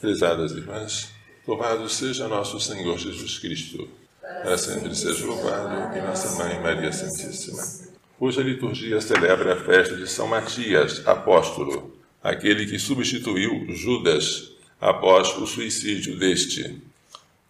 Prezadas irmãs, louvado seja nosso Senhor Jesus Cristo, para sempre seja louvado e nossa Mãe Maria Santíssima. Hoje a liturgia celebra a festa de São Matias, apóstolo, aquele que substituiu Judas após o suicídio deste.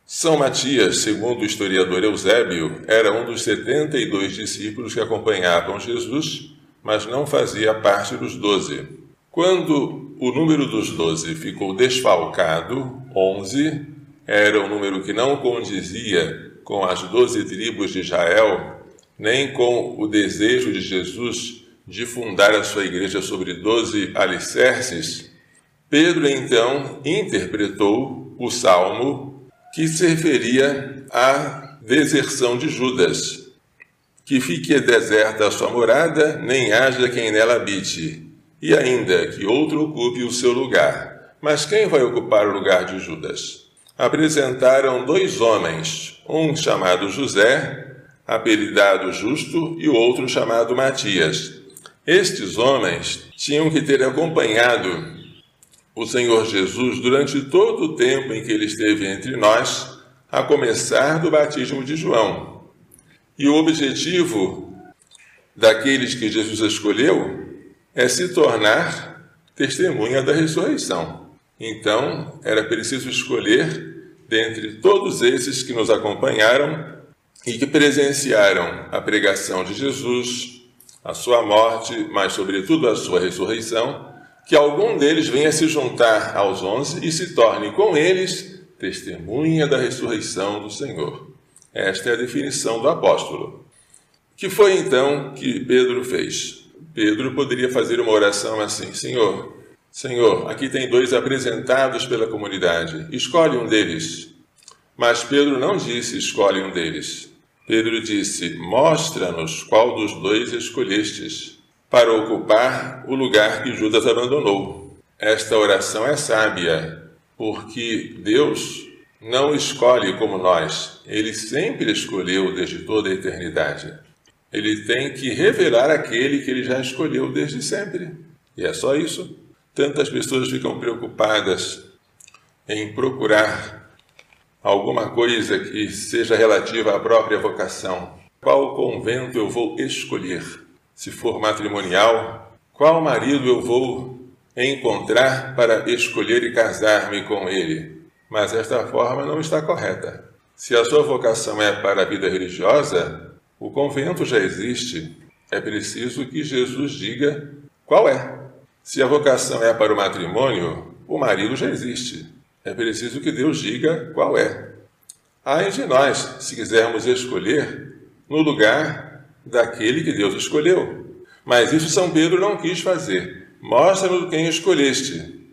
São Matias, segundo o historiador Eusébio, era um dos 72 discípulos que acompanhavam Jesus, mas não fazia parte dos doze. Quando o número dos doze ficou desfalcado, onze, era um número que não condizia com as doze tribos de Israel, nem com o desejo de Jesus de fundar a sua igreja sobre doze alicerces, Pedro então interpretou o salmo que se referia à deserção de Judas, que fique deserta a sua morada, nem haja quem nela habite e ainda que outro ocupe o seu lugar. Mas quem vai ocupar o lugar de Judas? Apresentaram dois homens, um chamado José, apelidado Justo, e o outro chamado Matias. Estes homens tinham que ter acompanhado o Senhor Jesus durante todo o tempo em que ele esteve entre nós, a começar do batismo de João. E o objetivo daqueles que Jesus escolheu é se tornar testemunha da ressurreição. Então, era preciso escolher dentre todos esses que nos acompanharam e que presenciaram a pregação de Jesus, a sua morte, mas sobretudo a sua ressurreição, que algum deles venha se juntar aos onze e se torne com eles testemunha da ressurreição do Senhor. Esta é a definição do apóstolo. Que foi então que Pedro fez? Pedro poderia fazer uma oração assim: Senhor, Senhor, aqui tem dois apresentados pela comunidade, escolhe um deles. Mas Pedro não disse: escolhe um deles. Pedro disse: Mostra-nos qual dos dois escolhestes para ocupar o lugar que Judas abandonou. Esta oração é sábia, porque Deus não escolhe como nós, ele sempre escolheu desde toda a eternidade. Ele tem que revelar aquele que ele já escolheu desde sempre. E é só isso. Tantas pessoas ficam preocupadas em procurar alguma coisa que seja relativa à própria vocação. Qual convento eu vou escolher? Se for matrimonial, qual marido eu vou encontrar para escolher e casar-me com ele? Mas esta forma não está correta. Se a sua vocação é para a vida religiosa, o convento já existe, é preciso que Jesus diga qual é. Se a vocação é para o matrimônio, o marido já existe. É preciso que Deus diga qual é. Ai de nós, se quisermos escolher no lugar daquele que Deus escolheu. Mas isso São Pedro não quis fazer. Mostra-nos quem escolheste.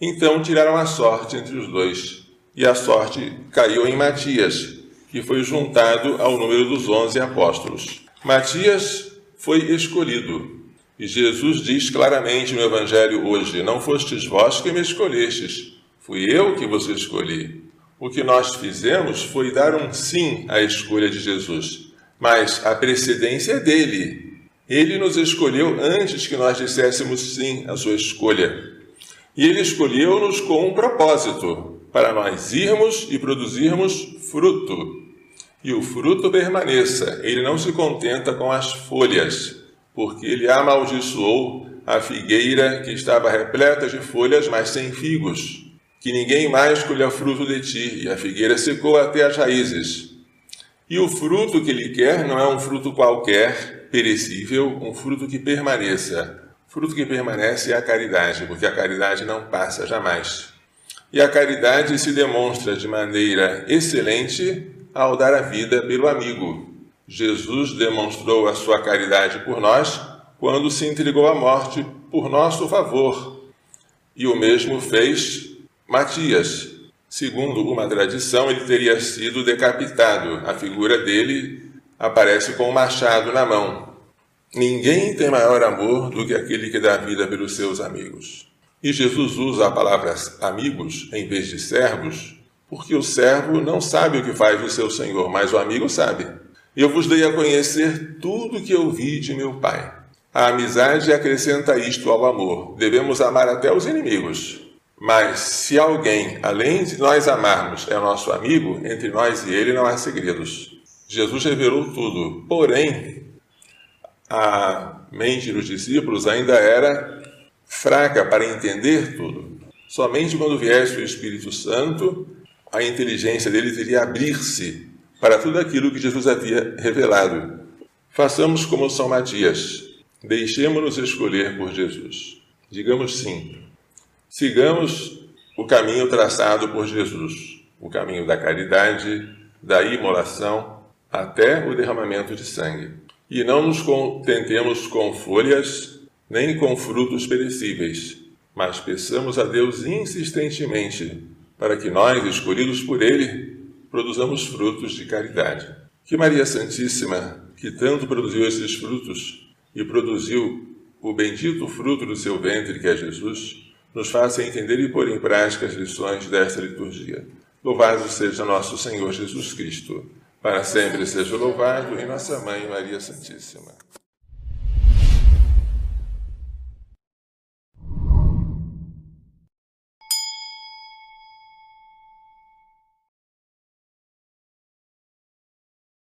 Então tiraram a sorte entre os dois. E a sorte caiu em Matias, que foi juntado ao número dos onze apóstolos. Matias foi escolhido. E Jesus diz claramente no Evangelho hoje: Não fostes vós que me escolhestes, fui eu que vos escolhi. O que nós fizemos foi dar um sim à escolha de Jesus, mas a precedência é dele. Ele nos escolheu antes que nós disséssemos sim à sua escolha. E ele escolheu-nos com um propósito, para nós irmos e produzirmos fruto e o fruto permaneça. Ele não se contenta com as folhas, porque ele amaldiçoou a figueira que estava repleta de folhas, mas sem figos. Que ninguém mais colha fruto de ti, e a figueira secou até as raízes. E o fruto que ele quer não é um fruto qualquer, perecível, um fruto que permaneça. O fruto que permanece é a caridade, porque a caridade não passa jamais. E a caridade se demonstra de maneira excelente ao dar a vida pelo amigo. Jesus demonstrou a sua caridade por nós quando se entregou à morte por nosso favor. E o mesmo fez Matias. Segundo uma tradição, ele teria sido decapitado. A figura dele aparece com um machado na mão. Ninguém tem maior amor do que aquele que dá a vida pelos seus amigos. E Jesus usa a palavra amigos em vez de servos porque o servo não sabe o que faz o seu senhor, mas o amigo sabe. Eu vos dei a conhecer tudo o que eu vi de meu Pai. A amizade acrescenta isto ao amor. Devemos amar até os inimigos. Mas se alguém, além de nós amarmos, é nosso amigo, entre nós e ele não há segredos. Jesus revelou tudo, porém, a mente dos discípulos ainda era fraca para entender tudo. Somente quando viesse o Espírito Santo, a inteligência deles iria abrir-se para tudo aquilo que Jesus havia revelado. Façamos como São Matias, deixemos-nos escolher por Jesus. Digamos sim, sigamos o caminho traçado por Jesus, o caminho da caridade, da imolação, até o derramamento de sangue. E não nos contentemos com folhas, nem com frutos perecíveis, mas peçamos a Deus insistentemente para que nós, escolhidos por Ele, produzamos frutos de caridade. Que Maria Santíssima, que tanto produziu esses frutos e produziu o bendito fruto do seu ventre, que é Jesus, nos faça entender e pôr em prática as lições desta liturgia. Louvado seja nosso Senhor Jesus Cristo. Para sempre seja louvado em nossa Mãe Maria Santíssima.